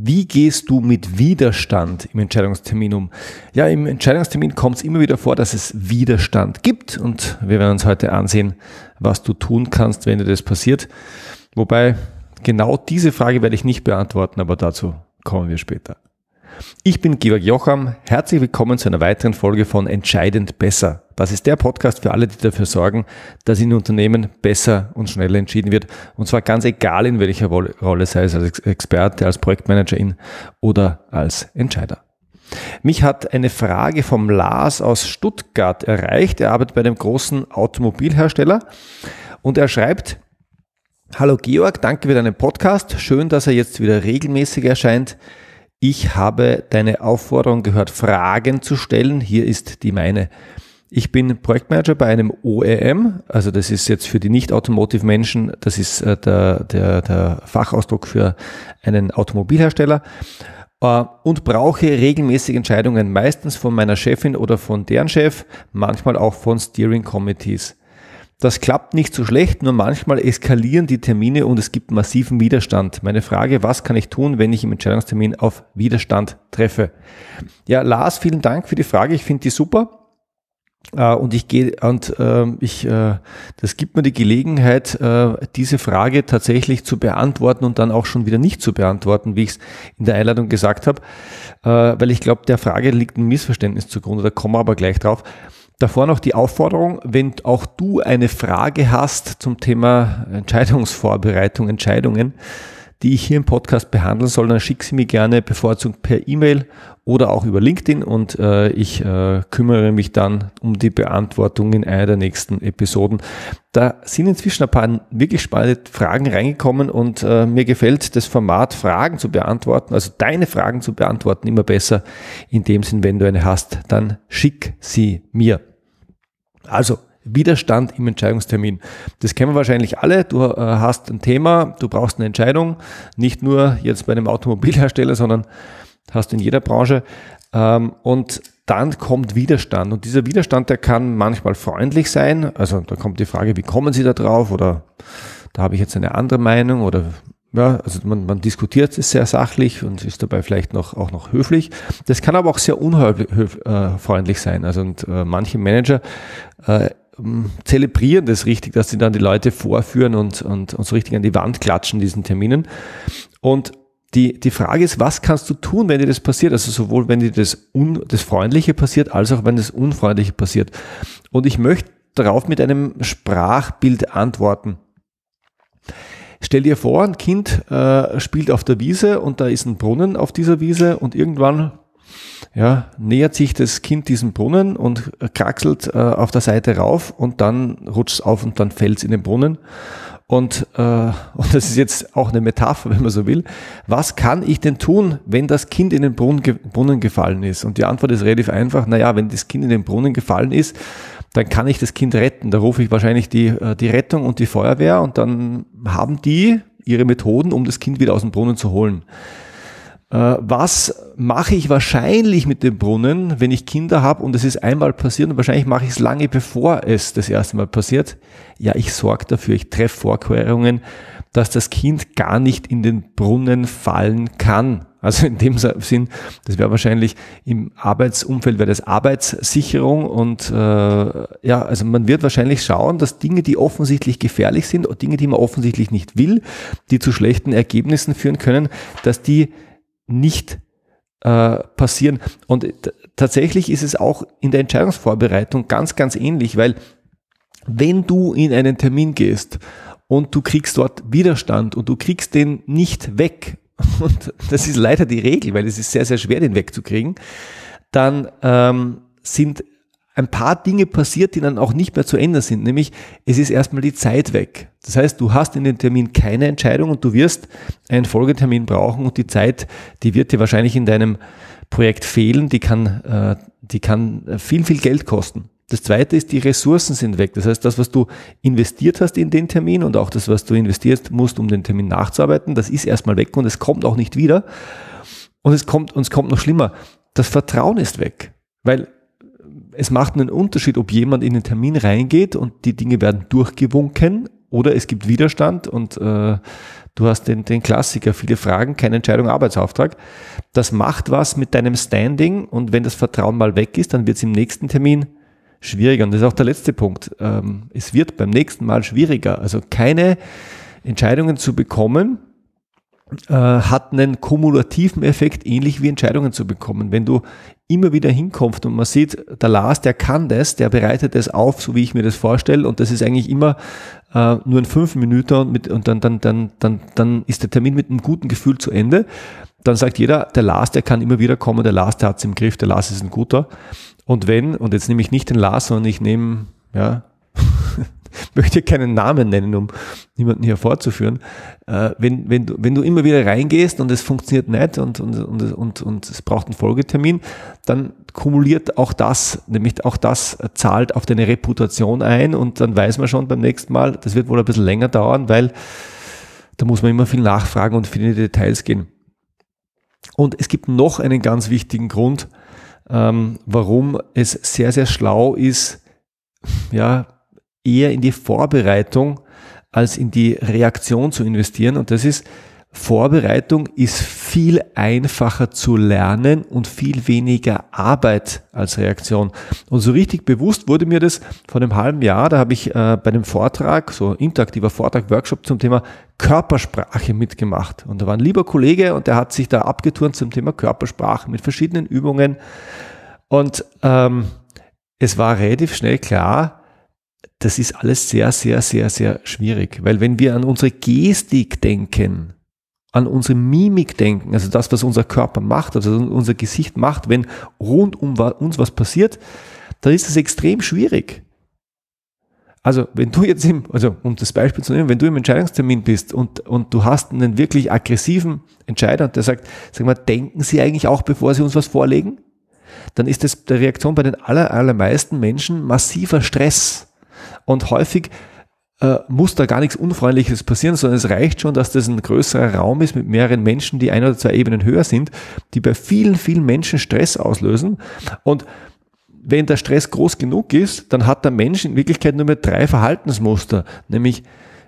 Wie gehst du mit Widerstand im Entscheidungstermin um? Ja, im Entscheidungstermin kommt es immer wieder vor, dass es Widerstand gibt und wir werden uns heute ansehen, was du tun kannst, wenn dir das passiert. Wobei genau diese Frage werde ich nicht beantworten, aber dazu kommen wir später. Ich bin Georg Jocham. Herzlich willkommen zu einer weiteren Folge von Entscheidend besser. Das ist der Podcast für alle, die dafür sorgen, dass in Unternehmen besser und schneller entschieden wird. Und zwar ganz egal in welcher Rolle, sei es als Experte, als Projektmanagerin oder als Entscheider. Mich hat eine Frage vom Lars aus Stuttgart erreicht. Er arbeitet bei einem großen Automobilhersteller und er schreibt, Hallo Georg, danke für deinen Podcast. Schön, dass er jetzt wieder regelmäßig erscheint. Ich habe deine Aufforderung gehört, Fragen zu stellen. Hier ist die meine. Ich bin Projektmanager bei einem OEM, also das ist jetzt für die Nicht-Automotive-Menschen, das ist äh, der, der, der Fachausdruck für einen Automobilhersteller äh, und brauche regelmäßig Entscheidungen, meistens von meiner Chefin oder von deren Chef, manchmal auch von Steering Committees. Das klappt nicht so schlecht, nur manchmal eskalieren die Termine und es gibt massiven Widerstand. Meine Frage, was kann ich tun, wenn ich im Entscheidungstermin auf Widerstand treffe? Ja, Lars, vielen Dank für die Frage. Ich finde die super. Uh, und ich gehe und uh, ich, uh, das gibt mir die Gelegenheit, diese Frage tatsächlich zu beantworten und dann auch schon wieder nicht zu beantworten, wie ich es in der Einladung gesagt habe, weil ich glaube, der Frage liegt ein Missverständnis zugrunde. Da kommen wir aber gleich drauf. Davor noch die Aufforderung, wenn auch du eine Frage hast zum Thema Entscheidungsvorbereitung, Entscheidungen, die ich hier im Podcast behandeln soll, dann schick sie mir gerne bevorzugt per E-Mail oder auch über LinkedIn und äh, ich äh, kümmere mich dann um die Beantwortung in einer der nächsten Episoden. Da sind inzwischen ein paar wirklich spannende Fragen reingekommen und äh, mir gefällt das Format Fragen zu beantworten, also deine Fragen zu beantworten immer besser. In dem Sinn, wenn du eine hast, dann schick sie mir. Also, Widerstand im Entscheidungstermin. Das kennen wir wahrscheinlich alle. Du äh, hast ein Thema, du brauchst eine Entscheidung, nicht nur jetzt bei einem Automobilhersteller, sondern hast in jeder Branche. Ähm, und dann kommt Widerstand. Und dieser Widerstand, der kann manchmal freundlich sein. Also da kommt die Frage, wie kommen Sie da drauf? Oder da habe ich jetzt eine andere Meinung oder ja, also man, man diskutiert es sehr sachlich und ist dabei vielleicht noch auch noch höflich. Das kann aber auch sehr unfreundlich äh, sein. Also und äh, manche Manager äh, zelebrieren das richtig, dass sie dann die Leute vorführen und, und, und so richtig an die Wand klatschen, diesen Terminen. Und die, die Frage ist, was kannst du tun, wenn dir das passiert? Also sowohl wenn dir das, Un, das Freundliche passiert, als auch wenn das Unfreundliche passiert. Und ich möchte darauf mit einem Sprachbild antworten. Stell dir vor, ein Kind äh, spielt auf der Wiese und da ist ein Brunnen auf dieser Wiese und irgendwann ja, nähert sich das Kind diesem Brunnen und kraxelt äh, auf der Seite rauf und dann rutscht es auf und dann fällt es in den Brunnen. Und, äh, und das ist jetzt auch eine Metapher, wenn man so will. Was kann ich denn tun, wenn das Kind in den Brunnen, Brunnen gefallen ist? Und die Antwort ist relativ einfach. Naja, wenn das Kind in den Brunnen gefallen ist, dann kann ich das Kind retten. Da rufe ich wahrscheinlich die, äh, die Rettung und die Feuerwehr und dann haben die ihre Methoden, um das Kind wieder aus dem Brunnen zu holen. Äh, was mache ich wahrscheinlich mit dem Brunnen, wenn ich Kinder habe und es ist einmal passiert und wahrscheinlich mache ich es lange bevor es das erste Mal passiert? Ja, ich sorge dafür, ich treffe Vorkehrungen, dass das Kind gar nicht in den Brunnen fallen kann. Also in dem Sinn, das wäre wahrscheinlich im Arbeitsumfeld wäre das Arbeitssicherung und äh, ja, also man wird wahrscheinlich schauen, dass Dinge, die offensichtlich gefährlich sind, Dinge, die man offensichtlich nicht will, die zu schlechten Ergebnissen führen können, dass die nicht äh, passieren. Und tatsächlich ist es auch in der Entscheidungsvorbereitung ganz, ganz ähnlich, weil wenn du in einen Termin gehst und du kriegst dort Widerstand und du kriegst den nicht weg, und das ist leider die Regel, weil es ist sehr, sehr schwer, den wegzukriegen, dann ähm, sind ein paar Dinge passiert, die dann auch nicht mehr zu ändern sind. Nämlich, es ist erstmal die Zeit weg. Das heißt, du hast in dem Termin keine Entscheidung und du wirst einen Folgetermin brauchen und die Zeit, die wird dir wahrscheinlich in deinem Projekt fehlen. Die kann, äh, die kann viel, viel Geld kosten. Das zweite ist, die Ressourcen sind weg. Das heißt, das, was du investiert hast in den Termin und auch das, was du investiert musst, um den Termin nachzuarbeiten, das ist erstmal weg und es kommt auch nicht wieder. Und es kommt, und es kommt noch schlimmer. Das Vertrauen ist weg. Weil es macht einen Unterschied, ob jemand in den Termin reingeht und die Dinge werden durchgewunken oder es gibt Widerstand und äh, Du hast den, den Klassiker, viele Fragen, keine Entscheidung, Arbeitsauftrag. Das macht was mit deinem Standing und wenn das Vertrauen mal weg ist, dann wird es im nächsten Termin schwieriger. Und das ist auch der letzte Punkt. Ähm, es wird beim nächsten Mal schwieriger. Also keine Entscheidungen zu bekommen, äh, hat einen kumulativen Effekt, ähnlich wie Entscheidungen zu bekommen. Wenn du immer wieder hinkommst und man sieht, der Lars, der kann das, der bereitet das auf, so wie ich mir das vorstelle, und das ist eigentlich immer äh, nur in fünf Minuten und, mit, und dann, dann, dann, dann, dann ist der Termin mit einem guten Gefühl zu Ende. Dann sagt jeder, der Lars, der kann immer wieder kommen, der Lars, der hat es im Griff, der Lars ist ein guter. Und wenn, und jetzt nehme ich nicht den Lars, sondern ich nehme, ja, möchte keinen Namen nennen, um niemanden hier vorzuführen. Äh, wenn, wenn, du, wenn du immer wieder reingehst und es funktioniert nicht und, und, und, und, und es braucht einen Folgetermin, dann kumuliert auch das, nämlich auch das zahlt auf deine Reputation ein und dann weiß man schon beim nächsten Mal, das wird wohl ein bisschen länger dauern, weil da muss man immer viel nachfragen und viele Details gehen. Und es gibt noch einen ganz wichtigen Grund, ähm, warum es sehr, sehr schlau ist, ja, eher in die Vorbereitung als in die Reaktion zu investieren. Und das ist, Vorbereitung ist viel einfacher zu lernen und viel weniger Arbeit als Reaktion. Und so richtig bewusst wurde mir das vor einem halben Jahr, da habe ich äh, bei einem Vortrag, so interaktiver Vortrag, Workshop zum Thema Körpersprache mitgemacht. Und da war ein lieber Kollege und der hat sich da abgeturnt zum Thema Körpersprache mit verschiedenen Übungen. Und ähm, es war relativ schnell klar, das ist alles sehr, sehr, sehr, sehr schwierig. Weil wenn wir an unsere Gestik denken, an unsere Mimik denken, also das, was unser Körper macht, also unser Gesicht macht, wenn rund um uns was passiert, dann ist es extrem schwierig. Also, wenn du jetzt im, also um das Beispiel zu nehmen, wenn du im Entscheidungstermin bist und, und du hast einen wirklich aggressiven Entscheider und der sagt, sag mal, denken Sie eigentlich auch, bevor Sie uns was vorlegen? Dann ist das der Reaktion bei den aller, allermeisten Menschen massiver Stress. Und häufig äh, muss da gar nichts Unfreundliches passieren, sondern es reicht schon, dass das ein größerer Raum ist mit mehreren Menschen, die ein oder zwei Ebenen höher sind, die bei vielen, vielen Menschen Stress auslösen. Und wenn der Stress groß genug ist, dann hat der Mensch in Wirklichkeit nur mehr drei Verhaltensmuster, nämlich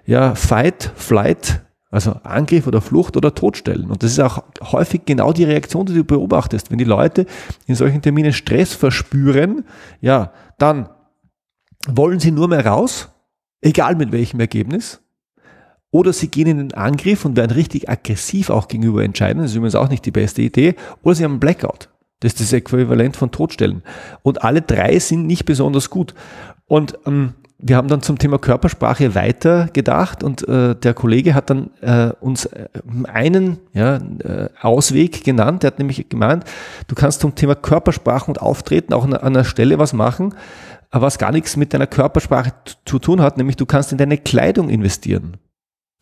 ja, Fight, Flight, also Angriff oder Flucht oder Todstellen. Und das ist auch häufig genau die Reaktion, die du beobachtest. Wenn die Leute in solchen Terminen Stress verspüren, ja, dann wollen sie nur mehr raus, egal mit welchem Ergebnis, oder sie gehen in den Angriff und werden richtig aggressiv auch gegenüber entscheiden. Das ist übrigens auch nicht die beste Idee. Oder sie haben einen Blackout. Das ist das Äquivalent von Todstellen. Und alle drei sind nicht besonders gut. Und ähm, wir haben dann zum Thema Körpersprache weiter gedacht und äh, der Kollege hat dann äh, uns äh, einen ja, äh, Ausweg genannt. Der hat nämlich gemeint, du kannst zum Thema Körpersprache und Auftreten auch an einer Stelle was machen, was gar nichts mit deiner Körpersprache zu tun hat, nämlich du kannst in deine Kleidung investieren.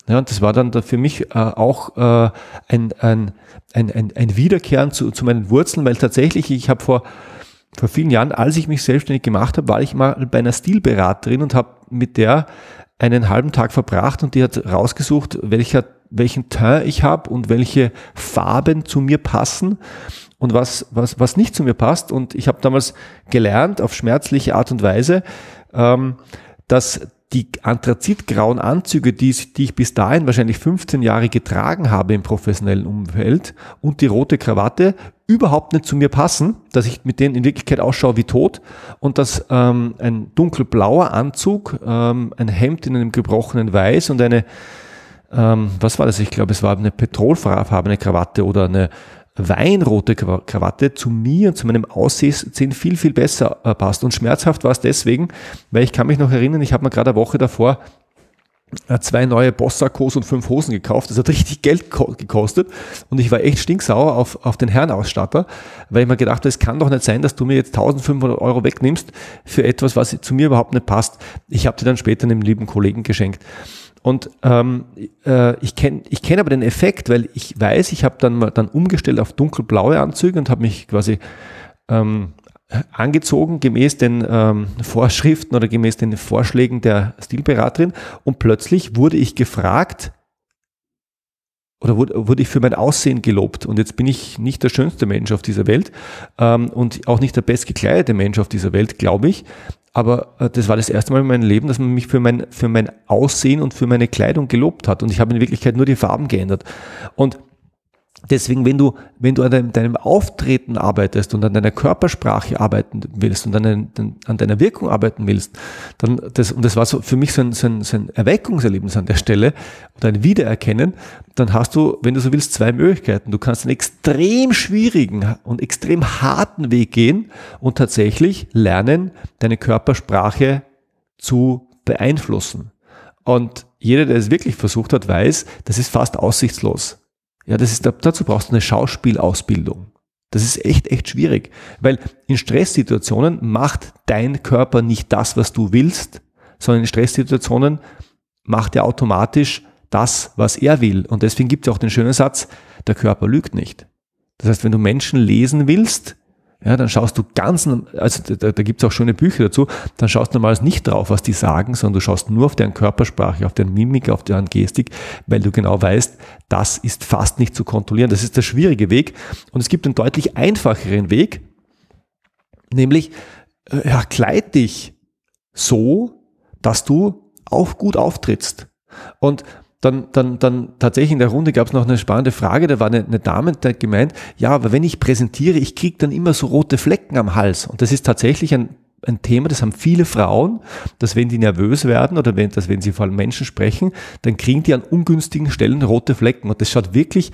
Ja, und das war dann für mich äh, auch äh, ein, ein, ein, ein, ein Wiederkehren zu, zu meinen Wurzeln, weil tatsächlich, ich habe vor, vor vielen Jahren, als ich mich selbstständig gemacht habe, war ich mal bei einer Stilberaterin und habe mit der einen halben Tag verbracht und die hat rausgesucht, welcher, welchen Teint ich habe und welche Farben zu mir passen und was, was, was nicht zu mir passt. Und ich habe damals gelernt, auf schmerzliche Art und Weise, ähm, dass die anthrazitgrauen Anzüge, die, die ich bis dahin wahrscheinlich 15 Jahre getragen habe im professionellen Umfeld und die rote Krawatte überhaupt nicht zu mir passen, dass ich mit denen in Wirklichkeit ausschaue wie tot und dass ähm, ein dunkelblauer Anzug, ähm, ein Hemd in einem gebrochenen Weiß und eine, ähm, was war das? Ich glaube, es war eine petrolfarbene Krawatte oder eine weinrote Krawatte zu mir und zu meinem Aussehen viel, viel besser äh, passt. Und schmerzhaft war es deswegen, weil ich kann mich noch erinnern, ich habe mir gerade eine Woche davor zwei neue Bossakos und fünf Hosen gekauft. Das hat richtig Geld gekostet und ich war echt stinksauer auf, auf den Herrenausstatter, weil ich mir gedacht habe, es kann doch nicht sein, dass du mir jetzt 1500 Euro wegnimmst für etwas, was zu mir überhaupt nicht passt. Ich habe die dann später einem lieben Kollegen geschenkt. Und ähm, äh, ich kenne ich kenn aber den Effekt, weil ich weiß, ich habe dann dann umgestellt auf dunkelblaue Anzüge und habe mich quasi ähm, angezogen gemäß den ähm, Vorschriften oder gemäß den Vorschlägen der Stilberaterin und plötzlich wurde ich gefragt, oder wurde, wurde ich für mein Aussehen gelobt. Und jetzt bin ich nicht der schönste Mensch auf dieser Welt ähm, und auch nicht der bestgekleidete Mensch auf dieser Welt, glaube ich. Aber äh, das war das erste Mal in meinem Leben, dass man mich für mein, für mein Aussehen und für meine Kleidung gelobt hat. Und ich habe in Wirklichkeit nur die Farben geändert. Und Deswegen, wenn du, wenn du an deinem, deinem, Auftreten arbeitest und an deiner Körpersprache arbeiten willst und an, dein, an deiner Wirkung arbeiten willst, dann das, und das war so für mich so ein, so, ein, so ein Erweckungserlebnis an der Stelle oder ein Wiedererkennen, dann hast du, wenn du so willst, zwei Möglichkeiten. Du kannst einen extrem schwierigen und extrem harten Weg gehen und tatsächlich lernen, deine Körpersprache zu beeinflussen. Und jeder, der es wirklich versucht hat, weiß, das ist fast aussichtslos. Ja, das ist, dazu brauchst du eine Schauspielausbildung. Das ist echt, echt schwierig, weil in Stresssituationen macht dein Körper nicht das, was du willst, sondern in Stresssituationen macht er automatisch das, was er will. Und deswegen gibt es auch den schönen Satz, der Körper lügt nicht. Das heißt, wenn du Menschen lesen willst, ja, dann schaust du ganz, also da, da gibt es auch schöne Bücher dazu, dann schaust du normalerweise nicht drauf, was die sagen, sondern du schaust nur auf deren Körpersprache, auf deren Mimik, auf deren Gestik, weil du genau weißt, das ist fast nicht zu kontrollieren. Das ist der schwierige Weg. Und es gibt einen deutlich einfacheren Weg, nämlich äh, ja, kleid dich so, dass du auch gut auftrittst. Und dann, dann, dann tatsächlich in der Runde gab es noch eine spannende Frage. Da war eine, eine Dame, die hat gemeint, ja, aber wenn ich präsentiere, ich kriege dann immer so rote Flecken am Hals. Und das ist tatsächlich ein, ein Thema, das haben viele Frauen, dass wenn die nervös werden oder wenn, dass wenn sie vor allem Menschen sprechen, dann kriegen die an ungünstigen Stellen rote Flecken. Und das schaut wirklich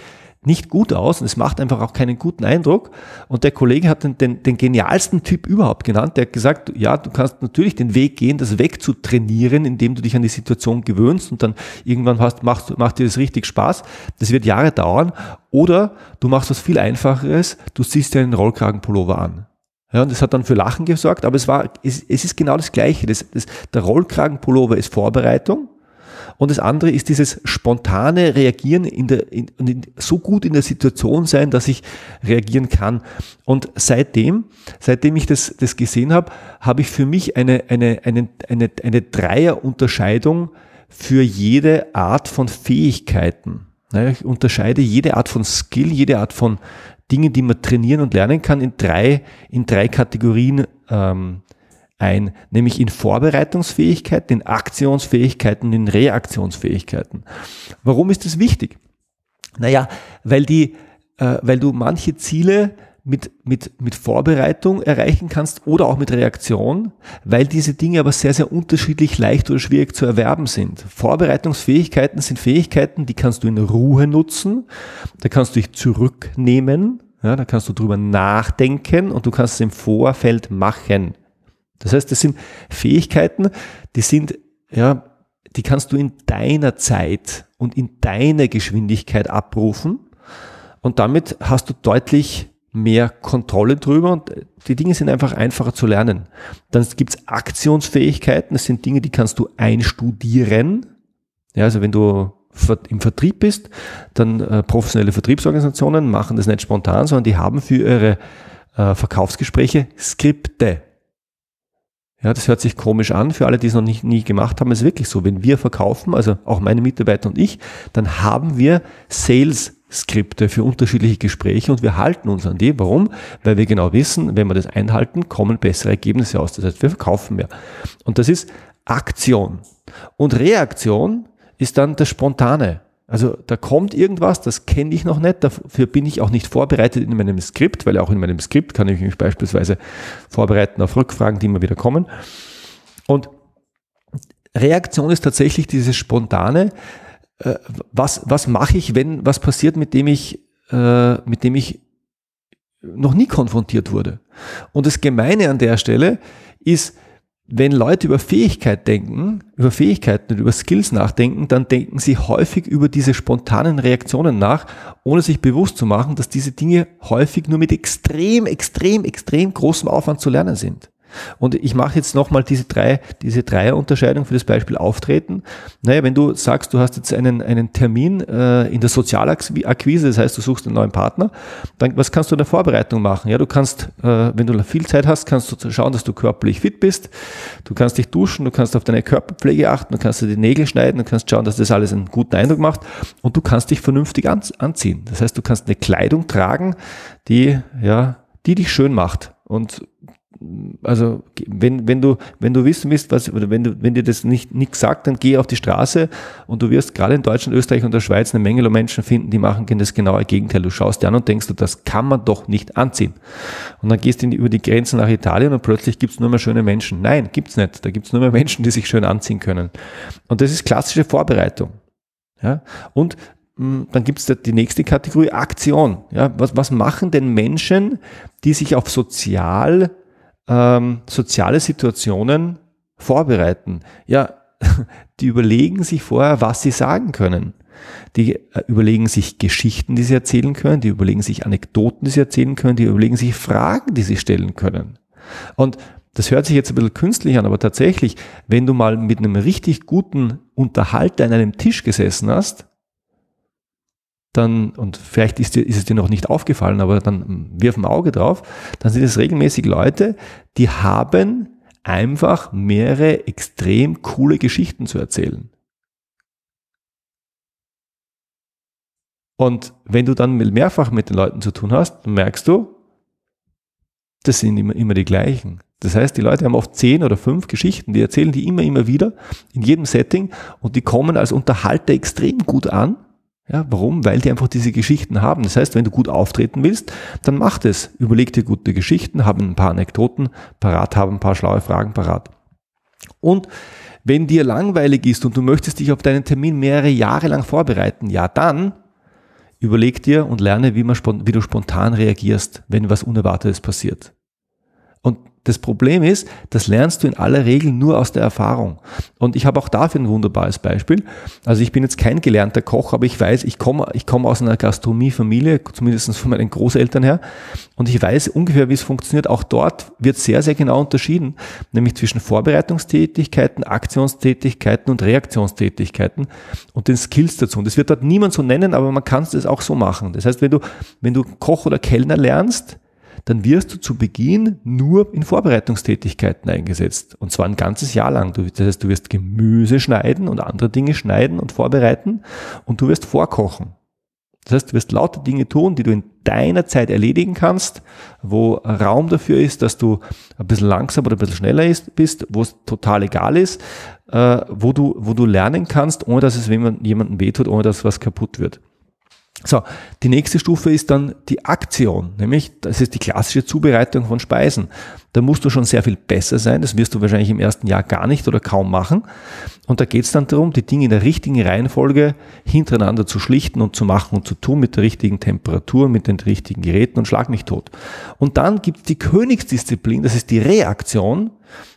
nicht gut aus und es macht einfach auch keinen guten Eindruck. Und der Kollege hat den, den, den genialsten Typ überhaupt genannt. Der hat gesagt, ja, du kannst natürlich den Weg gehen, das wegzutrainieren, indem du dich an die Situation gewöhnst und dann irgendwann hast, machst, macht dir das richtig Spaß. Das wird Jahre dauern. Oder du machst was viel Einfacheres, du ziehst dir einen Rollkragenpullover an. Ja, und das hat dann für Lachen gesorgt, aber es war, es, es ist genau das Gleiche. Das, das, der Rollkragenpullover ist Vorbereitung und das andere ist dieses spontane Reagieren in der, in, in, so gut in der Situation sein, dass ich reagieren kann. Und seitdem, seitdem ich das, das gesehen habe, habe ich für mich eine, eine, eine, eine, eine Dreierunterscheidung für jede Art von Fähigkeiten. Ich unterscheide jede Art von Skill, jede Art von Dingen, die man trainieren und lernen kann, in drei, in drei Kategorien ähm, ein, nämlich in Vorbereitungsfähigkeiten, in Aktionsfähigkeiten, in Reaktionsfähigkeiten. Warum ist das wichtig? Naja, weil die, äh, weil du manche Ziele mit, mit, mit Vorbereitung erreichen kannst oder auch mit Reaktion, weil diese Dinge aber sehr, sehr unterschiedlich leicht oder schwierig zu erwerben sind. Vorbereitungsfähigkeiten sind Fähigkeiten, die kannst du in Ruhe nutzen, da kannst du dich zurücknehmen, ja, da kannst du drüber nachdenken und du kannst es im Vorfeld machen. Das heißt, das sind Fähigkeiten, die sind, ja, die kannst du in deiner Zeit und in deiner Geschwindigkeit abrufen und damit hast du deutlich mehr Kontrolle drüber und die Dinge sind einfach einfacher zu lernen. Dann gibt es Aktionsfähigkeiten, das sind Dinge, die kannst du einstudieren. Ja, also wenn du im Vertrieb bist, dann äh, professionelle Vertriebsorganisationen machen das nicht spontan, sondern die haben für ihre äh, Verkaufsgespräche Skripte. Ja, das hört sich komisch an. Für alle, die es noch nicht, nie gemacht haben, ist wirklich so. Wenn wir verkaufen, also auch meine Mitarbeiter und ich, dann haben wir Sales-Skripte für unterschiedliche Gespräche und wir halten uns an die. Warum? Weil wir genau wissen, wenn wir das einhalten, kommen bessere Ergebnisse aus. Das heißt, wir verkaufen mehr. Und das ist Aktion. Und Reaktion ist dann das Spontane. Also da kommt irgendwas, das kenne ich noch nicht, dafür bin ich auch nicht vorbereitet in meinem Skript, weil auch in meinem Skript kann ich mich beispielsweise vorbereiten auf Rückfragen, die immer wieder kommen. Und Reaktion ist tatsächlich dieses spontane, äh, was, was mache ich, wenn was passiert, mit dem ich, äh, mit dem ich noch nie konfrontiert wurde. Und das Gemeine an der Stelle ist, wenn Leute über Fähigkeit denken, über Fähigkeiten und über Skills nachdenken, dann denken sie häufig über diese spontanen Reaktionen nach, ohne sich bewusst zu machen, dass diese Dinge häufig nur mit extrem, extrem, extrem großem Aufwand zu lernen sind. Und ich mache jetzt nochmal diese drei, diese Dreierunterscheidung für das Beispiel Auftreten. Naja, wenn du sagst, du hast jetzt einen, einen Termin äh, in der Sozialakquise, das heißt, du suchst einen neuen Partner, dann was kannst du in der Vorbereitung machen? Ja, du kannst, äh, wenn du viel Zeit hast, kannst du schauen, dass du körperlich fit bist. Du kannst dich duschen, du kannst auf deine Körperpflege achten, du kannst dir die Nägel schneiden, du kannst schauen, dass das alles einen guten Eindruck macht und du kannst dich vernünftig an, anziehen. Das heißt, du kannst eine Kleidung tragen, die, ja, die dich schön macht. Und also wenn, wenn du, wenn du wissen willst, was, oder wenn du, wenn dir das nicht nichts sagt, dann geh auf die Straße und du wirst gerade in Deutschland, Österreich und der Schweiz eine Menge Menschen finden, die machen das genaue Gegenteil. Du schaust dir an und denkst, das kann man doch nicht anziehen. Und dann gehst du über die Grenzen nach Italien und plötzlich gibt's nur mehr schöne Menschen. Nein, gibt's nicht. Da gibt's nur mehr Menschen, die sich schön anziehen können. Und das ist klassische Vorbereitung. Ja? Und hm, dann gibt es die nächste Kategorie Aktion. Ja, was, was machen denn Menschen, die sich auf sozial ähm, soziale Situationen vorbereiten. Ja, die überlegen sich vorher, was sie sagen können. Die äh, überlegen sich Geschichten, die sie erzählen können, die überlegen sich Anekdoten, die sie erzählen können, die überlegen sich Fragen, die sie stellen können. Und das hört sich jetzt ein bisschen künstlich an, aber tatsächlich, wenn du mal mit einem richtig guten Unterhalter an einem Tisch gesessen hast, dann, und vielleicht ist, dir, ist es dir noch nicht aufgefallen, aber dann wirf ein Auge drauf, dann sind es regelmäßig Leute, die haben einfach mehrere extrem coole Geschichten zu erzählen. Und wenn du dann mehrfach mit den Leuten zu tun hast, merkst du, das sind immer, immer die gleichen. Das heißt, die Leute haben oft zehn oder fünf Geschichten, die erzählen die immer, immer wieder in jedem Setting und die kommen als Unterhalter extrem gut an ja, warum? Weil die einfach diese Geschichten haben. Das heißt, wenn du gut auftreten willst, dann mach das. Überleg dir gute Geschichten, haben ein paar Anekdoten parat, haben ein paar schlaue Fragen parat. Und wenn dir langweilig ist und du möchtest dich auf deinen Termin mehrere Jahre lang vorbereiten, ja dann überleg dir und lerne, wie, man, wie du spontan reagierst, wenn was Unerwartetes passiert. Das Problem ist, das lernst du in aller Regel nur aus der Erfahrung. Und ich habe auch dafür ein wunderbares Beispiel. Also ich bin jetzt kein gelernter Koch, aber ich weiß, ich komme, ich komme aus einer Gastronomiefamilie, zumindest von meinen Großeltern her. Und ich weiß ungefähr, wie es funktioniert. Auch dort wird sehr, sehr genau unterschieden, nämlich zwischen Vorbereitungstätigkeiten, Aktionstätigkeiten und Reaktionstätigkeiten und den Skills dazu. Und das wird dort niemand so nennen, aber man kann es auch so machen. Das heißt, wenn du, wenn du Koch oder Kellner lernst, dann wirst du zu Beginn nur in Vorbereitungstätigkeiten eingesetzt. Und zwar ein ganzes Jahr lang. das heißt, du wirst Gemüse schneiden und andere Dinge schneiden und vorbereiten und du wirst vorkochen. Das heißt, du wirst lauter Dinge tun, die du in deiner Zeit erledigen kannst, wo Raum dafür ist, dass du ein bisschen langsamer oder ein bisschen schneller ist, bist, wo es total egal ist, äh, wo, du, wo du lernen kannst, ohne dass es jemandem wehtut, ohne dass was kaputt wird. So, die nächste Stufe ist dann die Aktion, nämlich das ist die klassische Zubereitung von Speisen. Da musst du schon sehr viel besser sein, das wirst du wahrscheinlich im ersten Jahr gar nicht oder kaum machen. Und da geht es dann darum, die Dinge in der richtigen Reihenfolge hintereinander zu schlichten und zu machen und zu tun mit der richtigen Temperatur, mit den richtigen Geräten und schlag mich tot. Und dann gibt es die Königsdisziplin, das ist die Reaktion.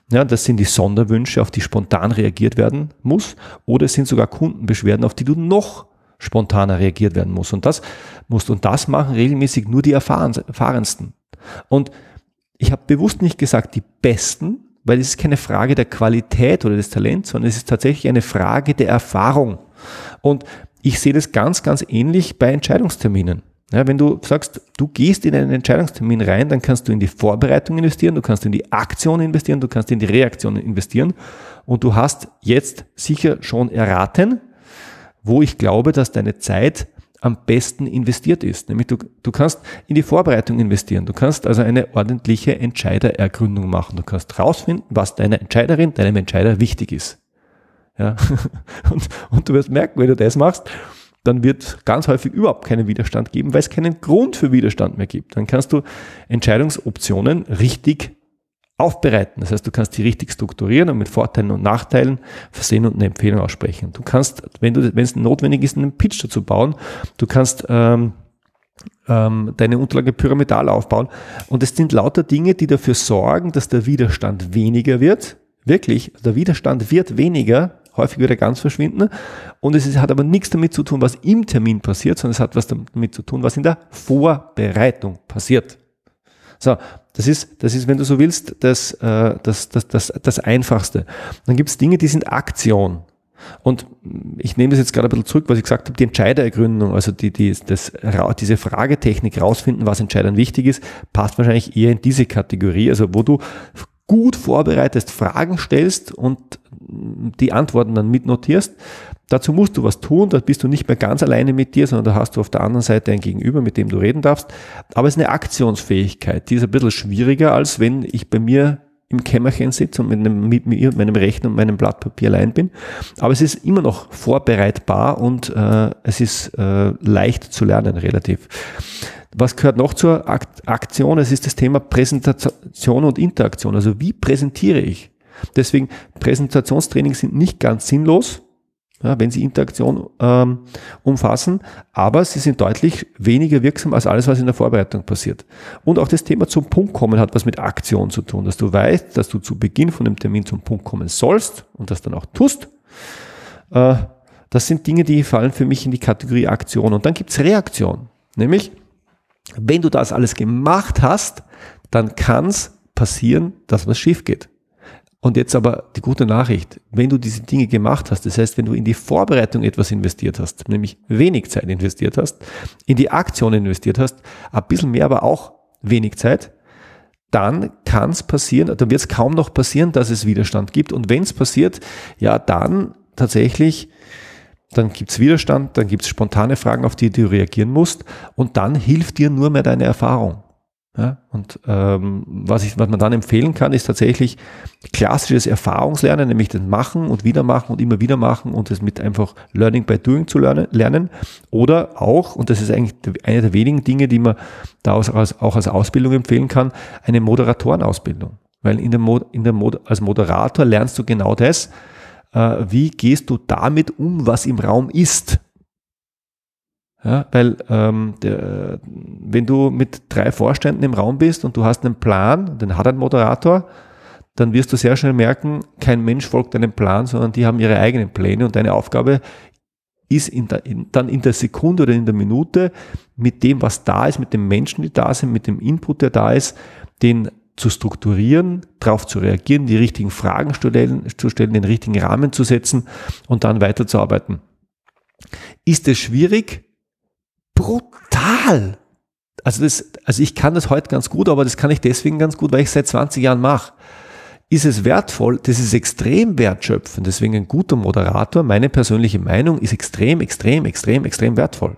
Ja, das sind die Sonderwünsche, auf die spontan reagiert werden muss, oder es sind sogar Kundenbeschwerden, auf die du noch spontaner reagiert werden muss. Und das musst und das machen regelmäßig nur die erfahrensten. Und ich habe bewusst nicht gesagt die Besten, weil es ist keine Frage der Qualität oder des Talents, sondern es ist tatsächlich eine Frage der Erfahrung. Und ich sehe das ganz, ganz ähnlich bei Entscheidungsterminen. Ja, wenn du sagst, du gehst in einen Entscheidungstermin rein, dann kannst du in die Vorbereitung investieren, du kannst in die Aktion investieren, du kannst in die Reaktion investieren und du hast jetzt sicher schon erraten, wo ich glaube, dass deine Zeit am besten investiert ist. Nämlich du, du kannst in die Vorbereitung investieren. Du kannst also eine ordentliche Entscheiderergründung machen. Du kannst rausfinden, was deiner Entscheiderin, deinem Entscheider wichtig ist. Ja? Und, und du wirst merken, wenn du das machst, dann wird ganz häufig überhaupt keinen Widerstand geben, weil es keinen Grund für Widerstand mehr gibt. Dann kannst du Entscheidungsoptionen richtig aufbereiten. Das heißt, du kannst die richtig strukturieren und mit Vorteilen und Nachteilen versehen und eine Empfehlung aussprechen. Du kannst, wenn du, wenn es notwendig ist, einen Pitch dazu bauen, du kannst ähm, ähm, deine Unterlage pyramidal aufbauen. Und es sind lauter Dinge, die dafür sorgen, dass der Widerstand weniger wird. Wirklich, der Widerstand wird weniger, häufig wird er ganz verschwinden. Und es ist, hat aber nichts damit zu tun, was im Termin passiert, sondern es hat was damit zu tun, was in der Vorbereitung passiert. So, das ist, das ist, wenn du so willst, das, äh, das, das, das, das Einfachste. Dann gibt es Dinge, die sind Aktion. Und ich nehme das jetzt gerade ein bisschen zurück, was ich gesagt habe, die Entscheiderergründung, also die, die, das, diese Fragetechnik rausfinden, was Entscheidern wichtig ist, passt wahrscheinlich eher in diese Kategorie, also wo du gut vorbereitest, Fragen stellst und die Antworten dann mitnotierst. Dazu musst du was tun, da bist du nicht mehr ganz alleine mit dir, sondern da hast du auf der anderen Seite ein Gegenüber, mit dem du reden darfst. Aber es ist eine Aktionsfähigkeit, die ist ein bisschen schwieriger, als wenn ich bei mir im Kämmerchen sitze und mit, einem, mit mir, meinem Rechner und meinem Blatt Papier allein bin. Aber es ist immer noch vorbereitbar und äh, es ist äh, leicht zu lernen relativ. Was gehört noch zur Aktion? Es ist das Thema Präsentation und Interaktion. Also wie präsentiere ich? Deswegen Präsentationstrainings sind nicht ganz sinnlos, ja, wenn sie Interaktion ähm, umfassen, aber sie sind deutlich weniger wirksam als alles, was in der Vorbereitung passiert. Und auch das Thema zum Punkt kommen hat was mit Aktion zu tun, dass du weißt, dass du zu Beginn von dem Termin zum Punkt kommen sollst und das dann auch tust. Äh, das sind Dinge, die fallen für mich in die Kategorie Aktion. Und dann gibt's Reaktion, nämlich wenn du das alles gemacht hast, dann kann es passieren, dass was schief geht. Und jetzt aber die gute Nachricht, wenn du diese Dinge gemacht hast, das heißt, wenn du in die Vorbereitung etwas investiert hast, nämlich wenig Zeit investiert hast, in die Aktion investiert hast, ein bisschen mehr, aber auch wenig Zeit, dann kann es passieren, dann wird es kaum noch passieren, dass es Widerstand gibt. Und wenn es passiert, ja, dann tatsächlich, dann gibt es Widerstand, dann gibt es spontane Fragen, auf die du reagieren musst und dann hilft dir nur mehr deine Erfahrung. Ja, und ähm, was, ich, was man dann empfehlen kann, ist tatsächlich klassisches Erfahrungslernen, nämlich das Machen und wieder machen und immer wieder machen und das mit einfach Learning by Doing zu lernen. lernen. Oder auch, und das ist eigentlich eine der wenigen Dinge, die man da auch als Ausbildung empfehlen kann, eine Moderatorenausbildung. Weil in der Mod, in der Mod, als Moderator lernst du genau das, äh, wie gehst du damit um, was im Raum ist. Ja, weil ähm, der, wenn du mit drei Vorständen im Raum bist und du hast einen Plan, den hat ein Moderator, dann wirst du sehr schnell merken, kein Mensch folgt deinem Plan, sondern die haben ihre eigenen Pläne und deine Aufgabe ist in der, in, dann in der Sekunde oder in der Minute mit dem, was da ist, mit den Menschen, die da sind, mit dem Input, der da ist, den zu strukturieren, darauf zu reagieren, die richtigen Fragen stellen, zu stellen, den richtigen Rahmen zu setzen und dann weiterzuarbeiten. Ist es schwierig? Brutal. Also, das, also ich kann das heute ganz gut, aber das kann ich deswegen ganz gut, weil ich seit 20 Jahren mache. Ist es wertvoll? Das ist extrem wertschöpfend. Deswegen ein guter Moderator, meine persönliche Meinung, ist extrem, extrem, extrem, extrem wertvoll.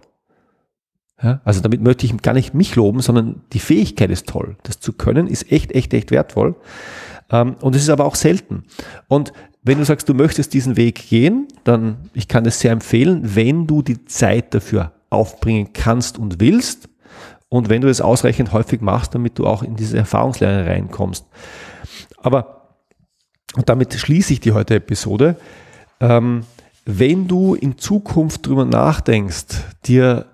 Ja, also damit möchte ich gar nicht mich loben, sondern die Fähigkeit ist toll. Das zu können ist echt, echt, echt wertvoll. Ähm, und es ist aber auch selten. Und wenn du sagst, du möchtest diesen Weg gehen, dann, ich kann es sehr empfehlen, wenn du die Zeit dafür aufbringen kannst und willst. Und wenn du es ausreichend häufig machst, damit du auch in diese Erfahrungslehre reinkommst. Aber, und damit schließe ich die heutige Episode, ähm, wenn du in Zukunft drüber nachdenkst, dir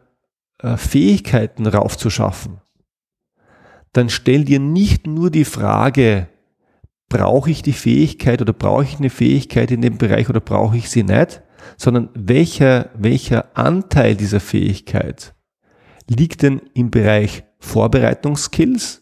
äh, Fähigkeiten raufzuschaffen, dann stell dir nicht nur die Frage, brauche ich die Fähigkeit oder brauche ich eine Fähigkeit in dem Bereich oder brauche ich sie nicht, sondern welcher, welcher Anteil dieser Fähigkeit liegt denn im Bereich Vorbereitungsskills?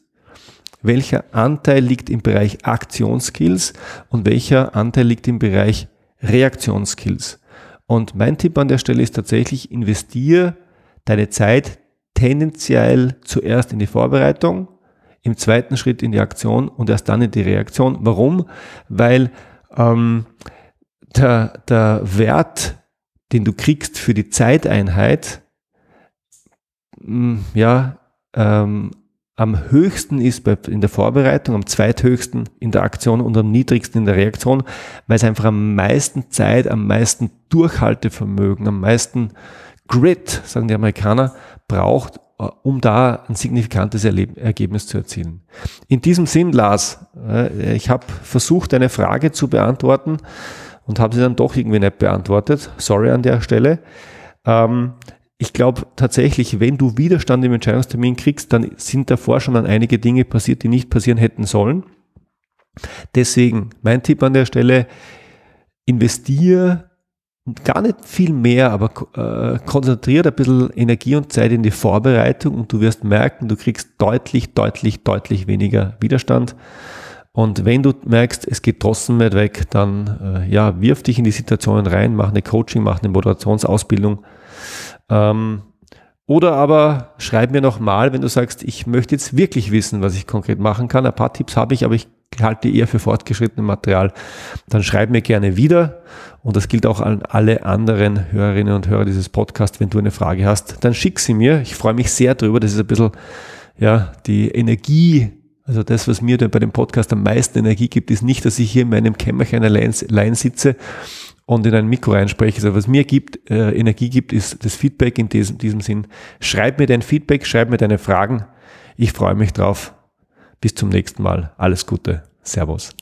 Welcher Anteil liegt im Bereich Aktionsskills und welcher Anteil liegt im Bereich Reaktionsskills? Und mein Tipp an der Stelle ist tatsächlich, investiere deine Zeit tendenziell zuerst in die Vorbereitung, im zweiten Schritt in die Aktion und erst dann in die Reaktion. Warum? Weil ähm, der, der Wert, den du kriegst für die Zeiteinheit, mm, ja, ähm, am höchsten ist bei, in der Vorbereitung, am zweithöchsten in der Aktion und am niedrigsten in der Reaktion, weil es einfach am meisten Zeit, am meisten Durchhaltevermögen, am meisten Grit, sagen die Amerikaner, braucht, äh, um da ein signifikantes Erleb Ergebnis zu erzielen. In diesem Sinn, Lars, äh, ich habe versucht, eine Frage zu beantworten und habe sie dann doch irgendwie nicht beantwortet. Sorry an der Stelle. Ähm, ich glaube tatsächlich, wenn du Widerstand im Entscheidungstermin kriegst, dann sind davor schon an einige Dinge passiert, die nicht passieren hätten sollen. Deswegen mein Tipp an der Stelle, investier gar nicht viel mehr, aber äh, konzentriert ein bisschen Energie und Zeit in die Vorbereitung und du wirst merken, du kriegst deutlich, deutlich, deutlich weniger Widerstand. Und wenn du merkst, es geht trotzdem nicht weg, dann äh, ja, wirf dich in die Situationen rein, mach eine Coaching, mach eine Moderationsausbildung. Ähm, oder aber schreib mir nochmal, wenn du sagst, ich möchte jetzt wirklich wissen, was ich konkret machen kann. Ein paar Tipps habe ich, aber ich halte eher für fortgeschrittenes Material. Dann schreib mir gerne wieder. Und das gilt auch an alle anderen Hörerinnen und Hörer dieses Podcasts. Wenn du eine Frage hast, dann schick sie mir. Ich freue mich sehr drüber. Das ist ein bisschen, ja, die Energie. Also das, was mir bei dem Podcast am meisten Energie gibt, ist nicht, dass ich hier in meinem Kämmerchen allein sitze und in ein Mikro reinspreche. Also was mir gibt, äh, Energie gibt, ist das Feedback in diesem, diesem Sinn. Schreib mir dein Feedback, schreib mir deine Fragen. Ich freue mich drauf. Bis zum nächsten Mal. Alles Gute. Servus.